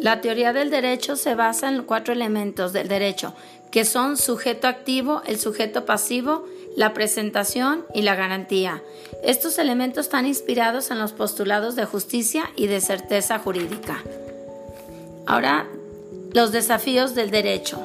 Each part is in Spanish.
La teoría del derecho se basa en cuatro elementos del derecho, que son sujeto activo, el sujeto pasivo, la presentación y la garantía. Estos elementos están inspirados en los postulados de justicia y de certeza jurídica. Ahora, los desafíos del derecho.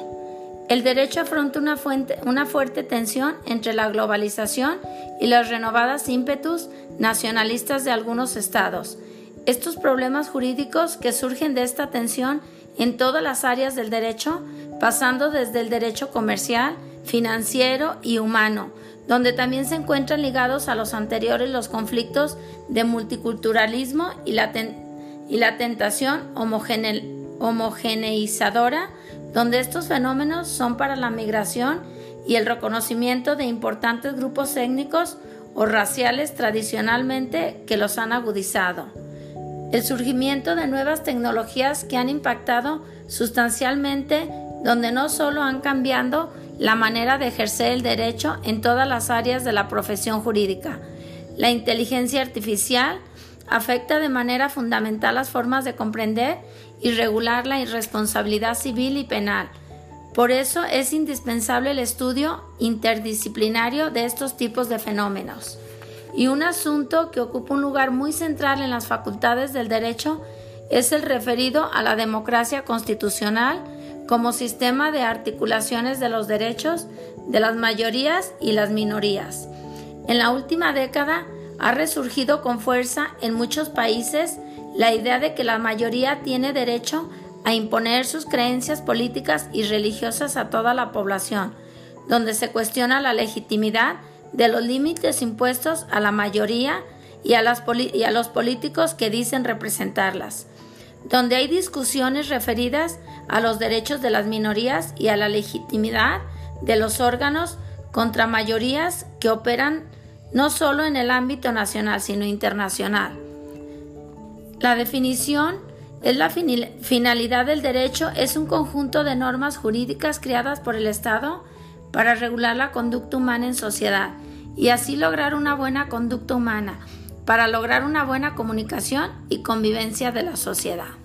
El derecho afronta una, una fuerte tensión entre la globalización y las renovadas ímpetus nacionalistas de algunos estados. Estos problemas jurídicos que surgen de esta tensión en todas las áreas del derecho, pasando desde el derecho comercial, financiero y humano, donde también se encuentran ligados a los anteriores los conflictos de multiculturalismo y la, tentación homogeneizadora, donde estos fenómenos son para la migración y el reconocimiento de importantes grupos étnicos o raciales tradicionalmente que los han agudizado. El surgimiento de nuevas tecnologías que han impactado sustancialmente donde no solo han cambiado la manera de ejercer el derecho en todas las áreas de la profesión jurídica. La inteligencia artificial afecta de manera fundamental las formas de comprender y regular la irresponsabilidad civil y penal. Por eso es indispensable el estudio interdisciplinario de estos tipos de fenómenos. Y un asunto que ocupa un lugar muy central en las facultades del derecho es el referido a la democracia constitucional como sistema de articulaciones de los derechos de las mayorías y las minorías. En la última década ha resurgido con fuerza en muchos países la idea de que la mayoría tiene derecho a imponer sus creencias políticas y religiosas a toda la población, donde se cuestiona la legitimidad de los límites impuestos a la mayoría y a, los políticos que dicen representarlas donde hay discusiones referidas a los derechos de las minorías y a la legitimidad de los órganos contra mayorías que operan no solo en el ámbito nacional, sino internacional. La definición es la finalidad del derecho es un conjunto de normas jurídicas creadas por el Estado para regular la conducta humana en sociedad y así lograr una buena conducta humana para lograr una buena comunicación y convivencia de la sociedad.